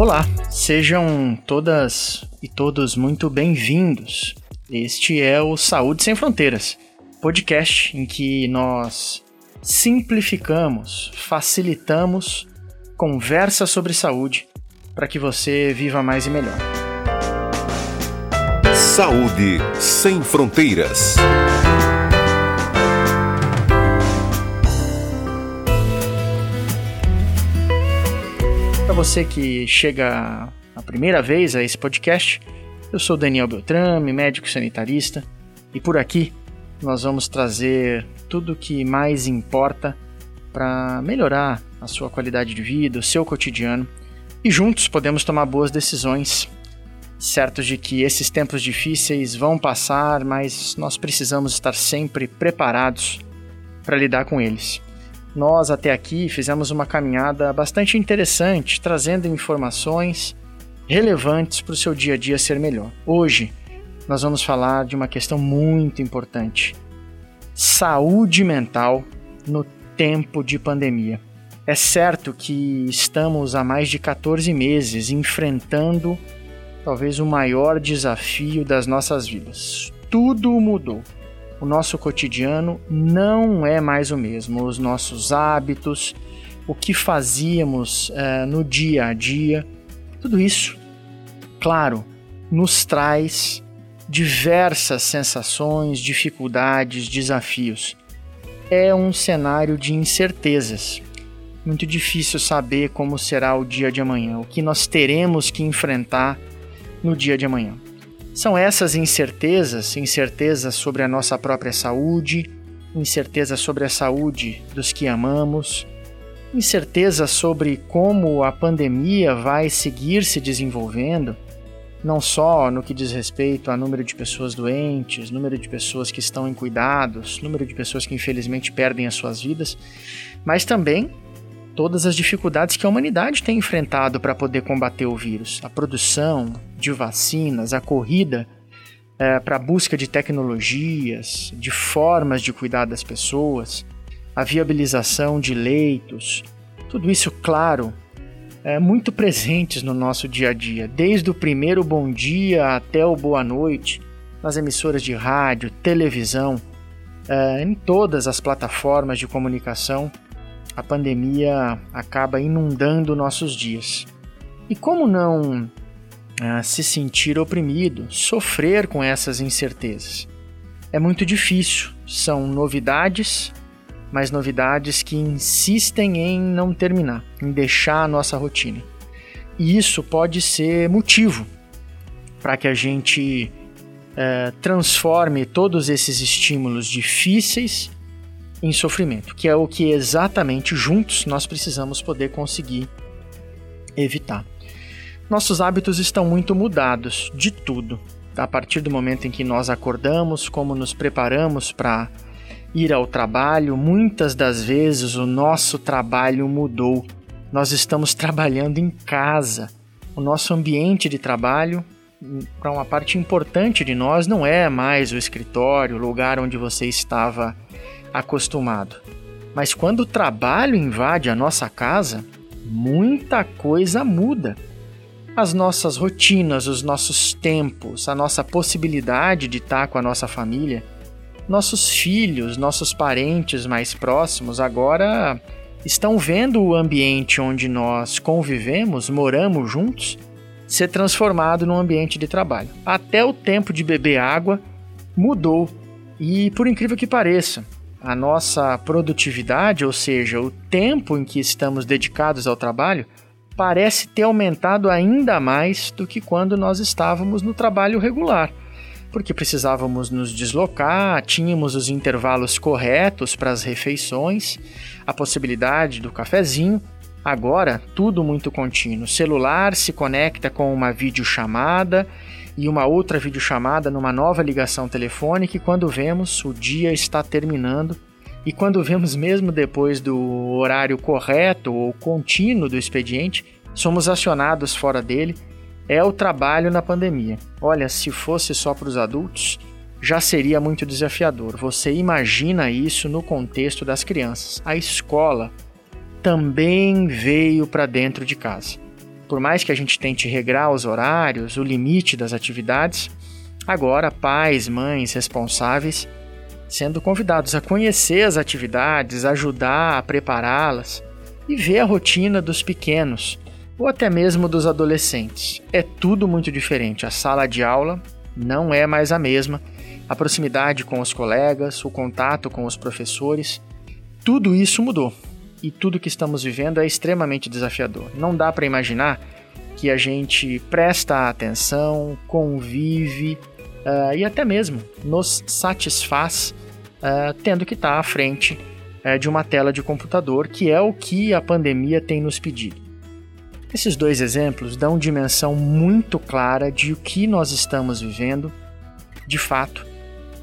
Olá, sejam todas e todos muito bem-vindos. Este é o Saúde Sem Fronteiras, podcast em que nós simplificamos, facilitamos conversa sobre saúde para que você viva mais e melhor. Saúde Sem Fronteiras. Você que chega a primeira vez a esse podcast, eu sou Daniel Beltrame, médico sanitarista, e por aqui nós vamos trazer tudo o que mais importa para melhorar a sua qualidade de vida, o seu cotidiano, e juntos podemos tomar boas decisões, certos de que esses tempos difíceis vão passar, mas nós precisamos estar sempre preparados para lidar com eles. Nós até aqui fizemos uma caminhada bastante interessante, trazendo informações relevantes para o seu dia a dia ser melhor. Hoje nós vamos falar de uma questão muito importante: saúde mental no tempo de pandemia. É certo que estamos há mais de 14 meses enfrentando talvez o maior desafio das nossas vidas. Tudo mudou o nosso cotidiano não é mais o mesmo. Os nossos hábitos, o que fazíamos uh, no dia a dia, tudo isso, claro, nos traz diversas sensações, dificuldades, desafios. É um cenário de incertezas. Muito difícil saber como será o dia de amanhã, o que nós teremos que enfrentar no dia de amanhã. São essas incertezas, incertezas sobre a nossa própria saúde, incerteza sobre a saúde dos que amamos, incerteza sobre como a pandemia vai seguir se desenvolvendo, não só no que diz respeito a número de pessoas doentes, número de pessoas que estão em cuidados, número de pessoas que infelizmente perdem as suas vidas, mas também todas as dificuldades que a humanidade tem enfrentado para poder combater o vírus. A produção de vacinas, a corrida é, para a busca de tecnologias, de formas de cuidar das pessoas, a viabilização de leitos, tudo isso, claro, é muito presentes no nosso dia a dia, desde o primeiro bom dia até o boa noite, nas emissoras de rádio, televisão, é, em todas as plataformas de comunicação a pandemia acaba inundando nossos dias. E como não ah, se sentir oprimido, sofrer com essas incertezas? É muito difícil, são novidades, mas novidades que insistem em não terminar, em deixar a nossa rotina. E isso pode ser motivo para que a gente eh, transforme todos esses estímulos difíceis em sofrimento, que é o que exatamente juntos nós precisamos poder conseguir evitar. Nossos hábitos estão muito mudados de tudo, a partir do momento em que nós acordamos, como nos preparamos para ir ao trabalho, muitas das vezes o nosso trabalho mudou. Nós estamos trabalhando em casa. O nosso ambiente de trabalho, para uma parte importante de nós, não é mais o escritório, o lugar onde você estava acostumado. Mas quando o trabalho invade a nossa casa, muita coisa muda. As nossas rotinas, os nossos tempos, a nossa possibilidade de estar com a nossa família, nossos filhos, nossos parentes mais próximos agora estão vendo o ambiente onde nós convivemos, moramos juntos, ser transformado num ambiente de trabalho. Até o tempo de beber água mudou. E por incrível que pareça, a nossa produtividade, ou seja, o tempo em que estamos dedicados ao trabalho, parece ter aumentado ainda mais do que quando nós estávamos no trabalho regular, porque precisávamos nos deslocar, tínhamos os intervalos corretos para as refeições, a possibilidade do cafezinho. Agora, tudo muito contínuo. O celular se conecta com uma videochamada e uma outra videochamada numa nova ligação telefônica e quando vemos o dia está terminando e quando vemos mesmo depois do horário correto ou contínuo do expediente, somos acionados fora dele. É o trabalho na pandemia. Olha, se fosse só para os adultos, já seria muito desafiador. Você imagina isso no contexto das crianças. A escola também veio para dentro de casa. Por mais que a gente tente regrar os horários, o limite das atividades, agora pais, mães responsáveis sendo convidados a conhecer as atividades, ajudar a prepará-las e ver a rotina dos pequenos ou até mesmo dos adolescentes. É tudo muito diferente. A sala de aula não é mais a mesma, a proximidade com os colegas, o contato com os professores, tudo isso mudou. E tudo que estamos vivendo é extremamente desafiador. Não dá para imaginar que a gente presta atenção, convive uh, e até mesmo nos satisfaz uh, tendo que estar tá à frente uh, de uma tela de computador, que é o que a pandemia tem nos pedido. Esses dois exemplos dão dimensão muito clara de o que nós estamos vivendo, de fato,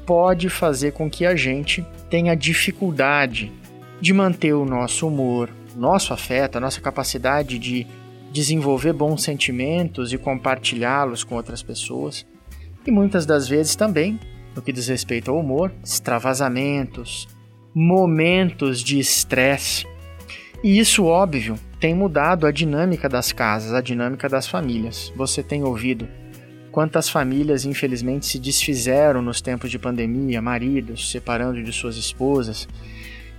pode fazer com que a gente tenha dificuldade de manter o nosso humor, nosso afeto, a nossa capacidade de desenvolver bons sentimentos e compartilhá-los com outras pessoas. E muitas das vezes também no que diz respeito ao humor, extravasamentos, momentos de estresse. E isso, óbvio, tem mudado a dinâmica das casas, a dinâmica das famílias. Você tem ouvido quantas famílias, infelizmente, se desfizeram nos tempos de pandemia, maridos separando de suas esposas.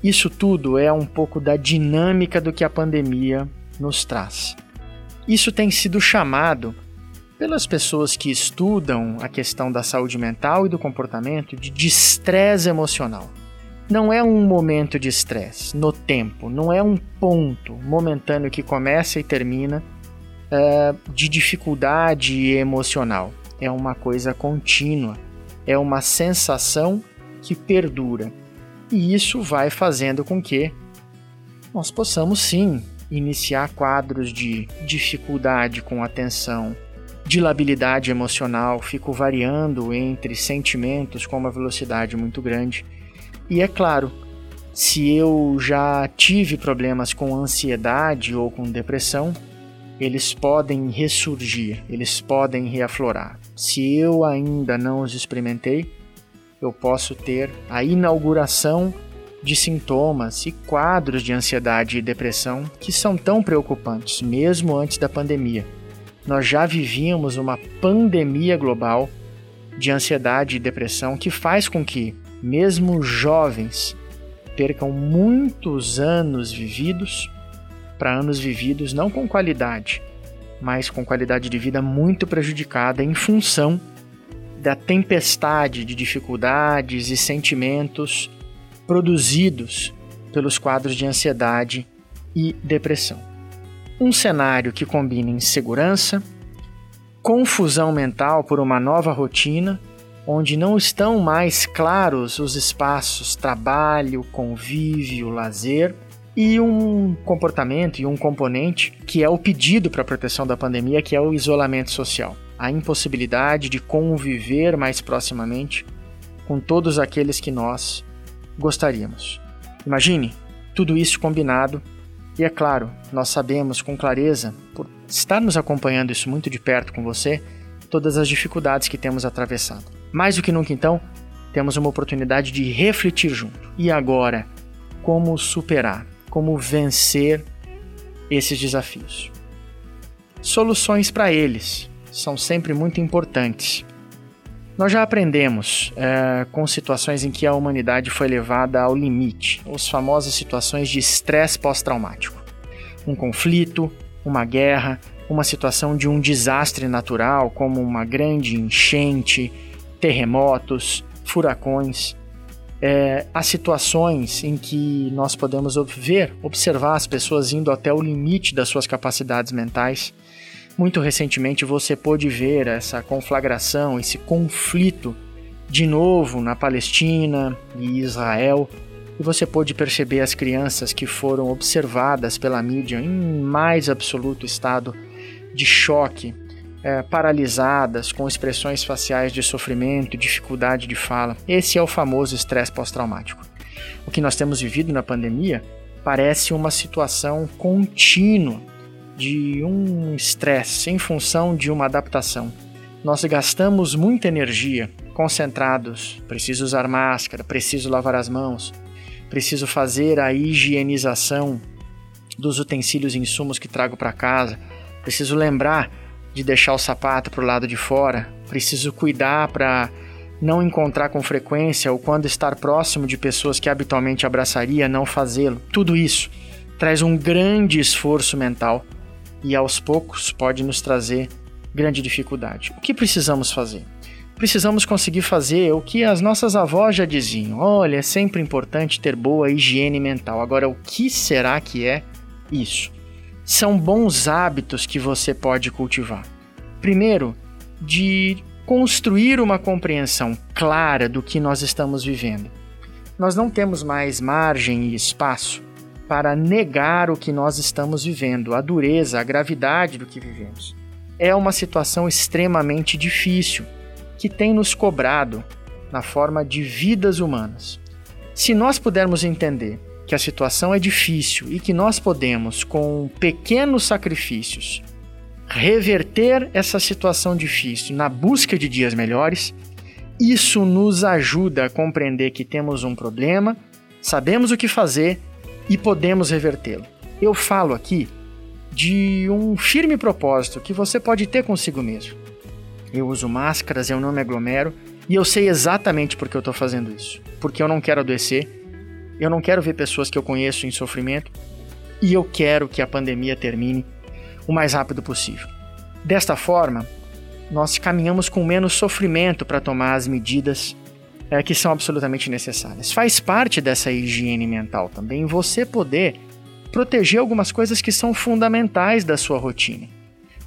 Isso tudo é um pouco da dinâmica do que a pandemia nos traz. Isso tem sido chamado pelas pessoas que estudam a questão da saúde mental e do comportamento de estresse emocional. Não é um momento de estresse no tempo, não é um ponto momentâneo que começa e termina uh, de dificuldade emocional. É uma coisa contínua, é uma sensação que perdura. E isso vai fazendo com que nós possamos sim iniciar quadros de dificuldade com atenção, de labilidade emocional, fico variando entre sentimentos com uma velocidade muito grande. E é claro, se eu já tive problemas com ansiedade ou com depressão, eles podem ressurgir, eles podem reaflorar. Se eu ainda não os experimentei, eu posso ter a inauguração de sintomas e quadros de ansiedade e depressão que são tão preocupantes, mesmo antes da pandemia. Nós já vivíamos uma pandemia global de ansiedade e depressão que faz com que, mesmo jovens, percam muitos anos vividos para anos vividos não com qualidade, mas com qualidade de vida muito prejudicada em função da tempestade de dificuldades e sentimentos produzidos pelos quadros de ansiedade e depressão. Um cenário que combina insegurança, confusão mental por uma nova rotina, onde não estão mais claros os espaços trabalho, convívio, lazer e um comportamento e um componente que é o pedido para a proteção da pandemia, que é o isolamento social, a impossibilidade de conviver mais proximamente com todos aqueles que nós gostaríamos. Imagine tudo isso combinado e é claro, nós sabemos com clareza, por estarmos acompanhando isso muito de perto com você, todas as dificuldades que temos atravessado. Mais do que nunca, então, temos uma oportunidade de refletir junto. E agora, como superar, como vencer esses desafios? Soluções para eles são sempre muito importantes. Nós já aprendemos é, com situações em que a humanidade foi levada ao limite, as famosas situações de estresse pós-traumático. Um conflito, uma guerra, uma situação de um desastre natural, como uma grande enchente, terremotos, furacões. É, as situações em que nós podemos ver, observar as pessoas indo até o limite das suas capacidades mentais muito recentemente você pôde ver essa conflagração, esse conflito de novo na Palestina e Israel, e você pôde perceber as crianças que foram observadas pela mídia em mais absoluto estado de choque, é, paralisadas, com expressões faciais de sofrimento, dificuldade de fala. Esse é o famoso estresse pós-traumático. O que nós temos vivido na pandemia parece uma situação contínua de um estresse em função de uma adaptação. Nós gastamos muita energia concentrados. Preciso usar máscara, preciso lavar as mãos, preciso fazer a higienização dos utensílios e insumos que trago para casa, Preciso lembrar de deixar o sapato para o lado de fora. Preciso cuidar para não encontrar com frequência ou quando estar próximo de pessoas que habitualmente abraçaria, não fazê-lo. Tudo isso traz um grande esforço mental e aos poucos pode nos trazer grande dificuldade. O que precisamos fazer? Precisamos conseguir fazer o que as nossas avós já diziam: olha, é sempre importante ter boa higiene mental. Agora, o que será que é isso? São bons hábitos que você pode cultivar. Primeiro, de construir uma compreensão clara do que nós estamos vivendo. Nós não temos mais margem e espaço para negar o que nós estamos vivendo, a dureza, a gravidade do que vivemos. É uma situação extremamente difícil que tem nos cobrado na forma de vidas humanas. Se nós pudermos entender que a situação é difícil e que nós podemos, com pequenos sacrifícios, reverter essa situação difícil na busca de dias melhores, isso nos ajuda a compreender que temos um problema, sabemos o que fazer e podemos revertê-lo. Eu falo aqui de um firme propósito que você pode ter consigo mesmo. Eu uso máscaras, eu não me aglomero e eu sei exatamente por que eu estou fazendo isso. Porque eu não quero adoecer, eu não quero ver pessoas que eu conheço em sofrimento e eu quero que a pandemia termine o mais rápido possível. Desta forma, nós caminhamos com menos sofrimento para tomar as medidas é, que são absolutamente necessárias. Faz parte dessa higiene mental também você poder proteger algumas coisas que são fundamentais da sua rotina.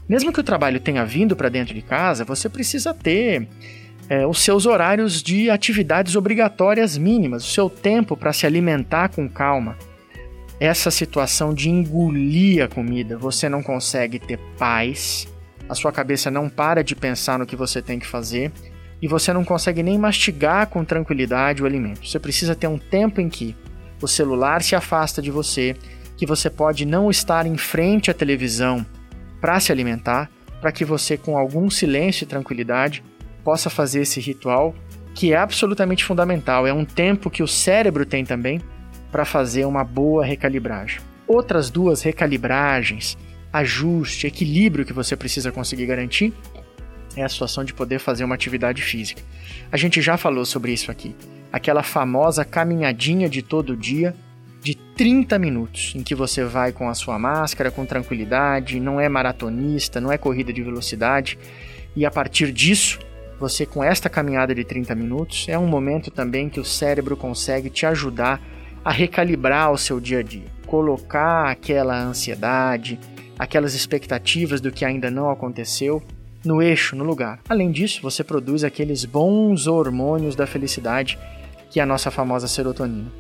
Mesmo que o trabalho tenha vindo para dentro de casa, você precisa ter é, os seus horários de atividades obrigatórias mínimas, o seu tempo para se alimentar com calma essa situação de engolir a comida, você não consegue ter paz, a sua cabeça não para de pensar no que você tem que fazer e você não consegue nem mastigar com tranquilidade o alimento. Você precisa ter um tempo em que o celular se afasta de você, que você pode não estar em frente à televisão para se alimentar, para que você, com algum silêncio e tranquilidade, possa fazer esse ritual que é absolutamente fundamental. É um tempo que o cérebro tem também para fazer uma boa recalibragem. Outras duas recalibragens, ajuste, equilíbrio que você precisa conseguir garantir é a situação de poder fazer uma atividade física. A gente já falou sobre isso aqui. Aquela famosa caminhadinha de todo dia de 30 minutos, em que você vai com a sua máscara, com tranquilidade, não é maratonista, não é corrida de velocidade, e a partir disso, você com esta caminhada de 30 minutos, é um momento também que o cérebro consegue te ajudar a recalibrar o seu dia a dia, colocar aquela ansiedade, aquelas expectativas do que ainda não aconteceu no eixo, no lugar. Além disso, você produz aqueles bons hormônios da felicidade, que é a nossa famosa serotonina.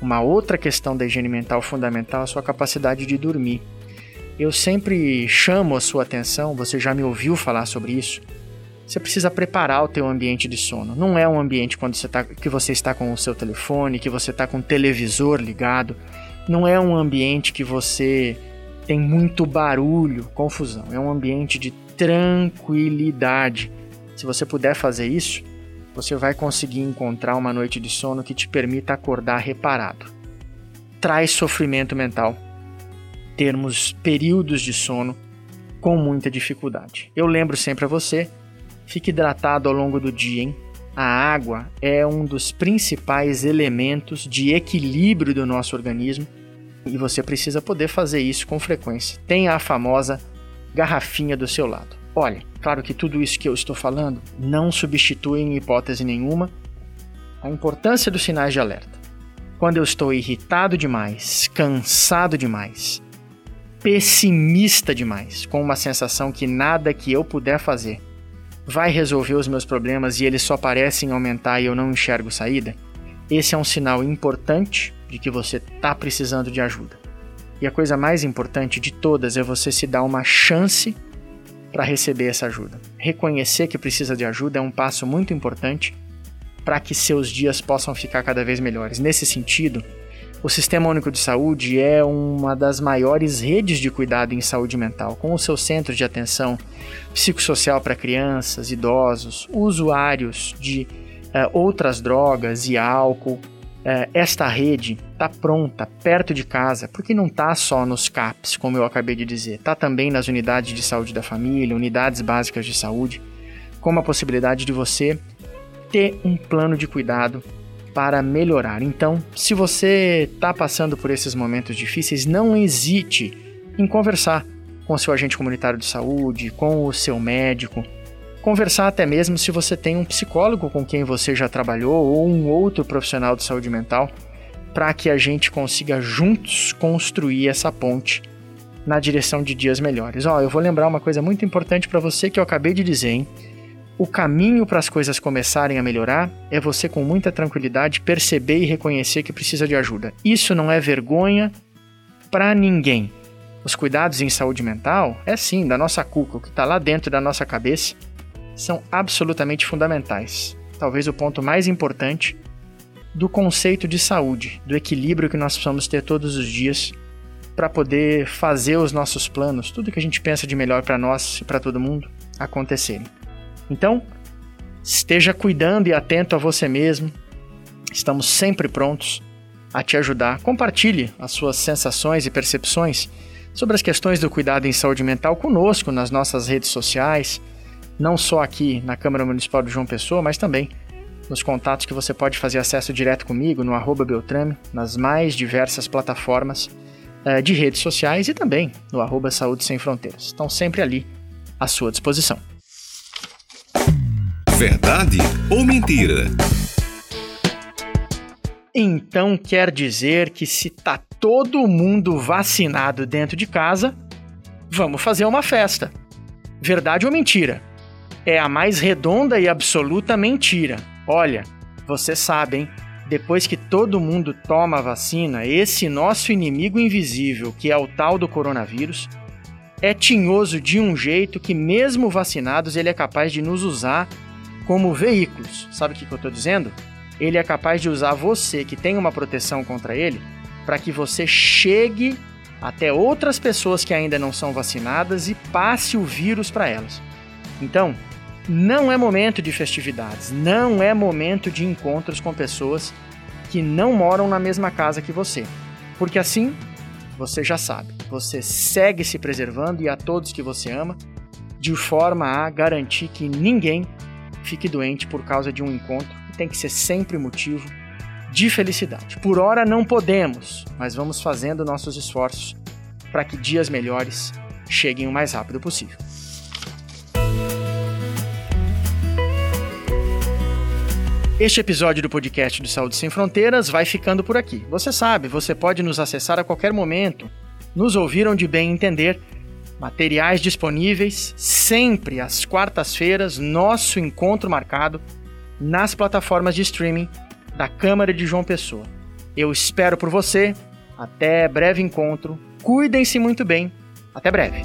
Uma outra questão da higiene mental fundamental é a sua capacidade de dormir. Eu sempre chamo a sua atenção, você já me ouviu falar sobre isso, você precisa preparar o teu ambiente de sono. Não é um ambiente quando você tá, que você está com o seu telefone, que você está com o televisor ligado. Não é um ambiente que você tem muito barulho, confusão. É um ambiente de tranquilidade. Se você puder fazer isso, você vai conseguir encontrar uma noite de sono que te permita acordar reparado. Traz sofrimento mental. Termos períodos de sono com muita dificuldade. Eu lembro sempre a você Fique hidratado ao longo do dia, hein? A água é um dos principais elementos de equilíbrio do nosso organismo e você precisa poder fazer isso com frequência. Tenha a famosa garrafinha do seu lado. Olha, claro que tudo isso que eu estou falando não substitui em hipótese nenhuma a importância dos sinais de alerta. Quando eu estou irritado demais, cansado demais, pessimista demais, com uma sensação que nada que eu puder fazer vai resolver os meus problemas e eles só parecem aumentar e eu não enxergo saída, esse é um sinal importante de que você está precisando de ajuda. E a coisa mais importante de todas é você se dar uma chance para receber essa ajuda. Reconhecer que precisa de ajuda é um passo muito importante para que seus dias possam ficar cada vez melhores. Nesse sentido, o Sistema Único de Saúde é uma das maiores redes de cuidado em saúde mental, com o seu centro de atenção psicossocial para crianças, idosos, usuários de uh, outras drogas e álcool, esta rede está pronta, perto de casa, porque não está só nos CAPs, como eu acabei de dizer, está também nas unidades de saúde da família, unidades básicas de saúde, com a possibilidade de você ter um plano de cuidado para melhorar. Então, se você está passando por esses momentos difíceis, não hesite em conversar com seu agente comunitário de saúde, com o seu médico, conversar até mesmo se você tem um psicólogo com quem você já trabalhou ou um outro profissional de saúde mental, para que a gente consiga juntos construir essa ponte na direção de dias melhores. Ó, eu vou lembrar uma coisa muito importante para você que eu acabei de dizer, hein? O caminho para as coisas começarem a melhorar é você com muita tranquilidade perceber e reconhecer que precisa de ajuda. Isso não é vergonha para ninguém. Os cuidados em saúde mental é sim da nossa cuca, o que está lá dentro da nossa cabeça são absolutamente fundamentais. Talvez o ponto mais importante do conceito de saúde, do equilíbrio que nós precisamos ter todos os dias para poder fazer os nossos planos, tudo que a gente pensa de melhor para nós e para todo mundo acontecerem. Então, esteja cuidando e atento a você mesmo. Estamos sempre prontos a te ajudar. Compartilhe as suas sensações e percepções sobre as questões do cuidado em saúde mental conosco nas nossas redes sociais, não só aqui na Câmara Municipal de João Pessoa, mas também nos contatos que você pode fazer acesso direto comigo no arroba Beltrame, nas mais diversas plataformas uh, de redes sociais e também no arroba Saúde Sem Fronteiras. Estão sempre ali à sua disposição. Verdade ou mentira? Então quer dizer que se tá todo mundo vacinado dentro de casa, vamos fazer uma festa. Verdade ou mentira? É a mais redonda e absoluta mentira. Olha, vocês sabem, depois que todo mundo toma a vacina, esse nosso inimigo invisível, que é o tal do coronavírus, é tinhoso de um jeito que, mesmo vacinados, ele é capaz de nos usar como veículos. Sabe o que, eu estou dizendo? Ele é capaz de usar você, que tem uma proteção contra ele, para que você chegue até outras pessoas que ainda não são vacinadas e passe o vírus para elas. Então, não é momento de festividades, não é momento de encontros com pessoas que não moram na mesma casa que você. Porque assim, você já sabe, você segue se preservando e a todos que você ama, de forma a garantir que ninguém fique doente por causa de um encontro que tem que ser sempre motivo de felicidade. Por hora não podemos, mas vamos fazendo nossos esforços para que dias melhores cheguem o mais rápido possível. Este episódio do podcast do Saúde Sem Fronteiras vai ficando por aqui. Você sabe, você pode nos acessar a qualquer momento, nos ouvir onde bem entender. Materiais disponíveis sempre às quartas-feiras, nosso encontro marcado nas plataformas de streaming da Câmara de João Pessoa. Eu espero por você. Até breve encontro. Cuidem-se muito bem. Até breve.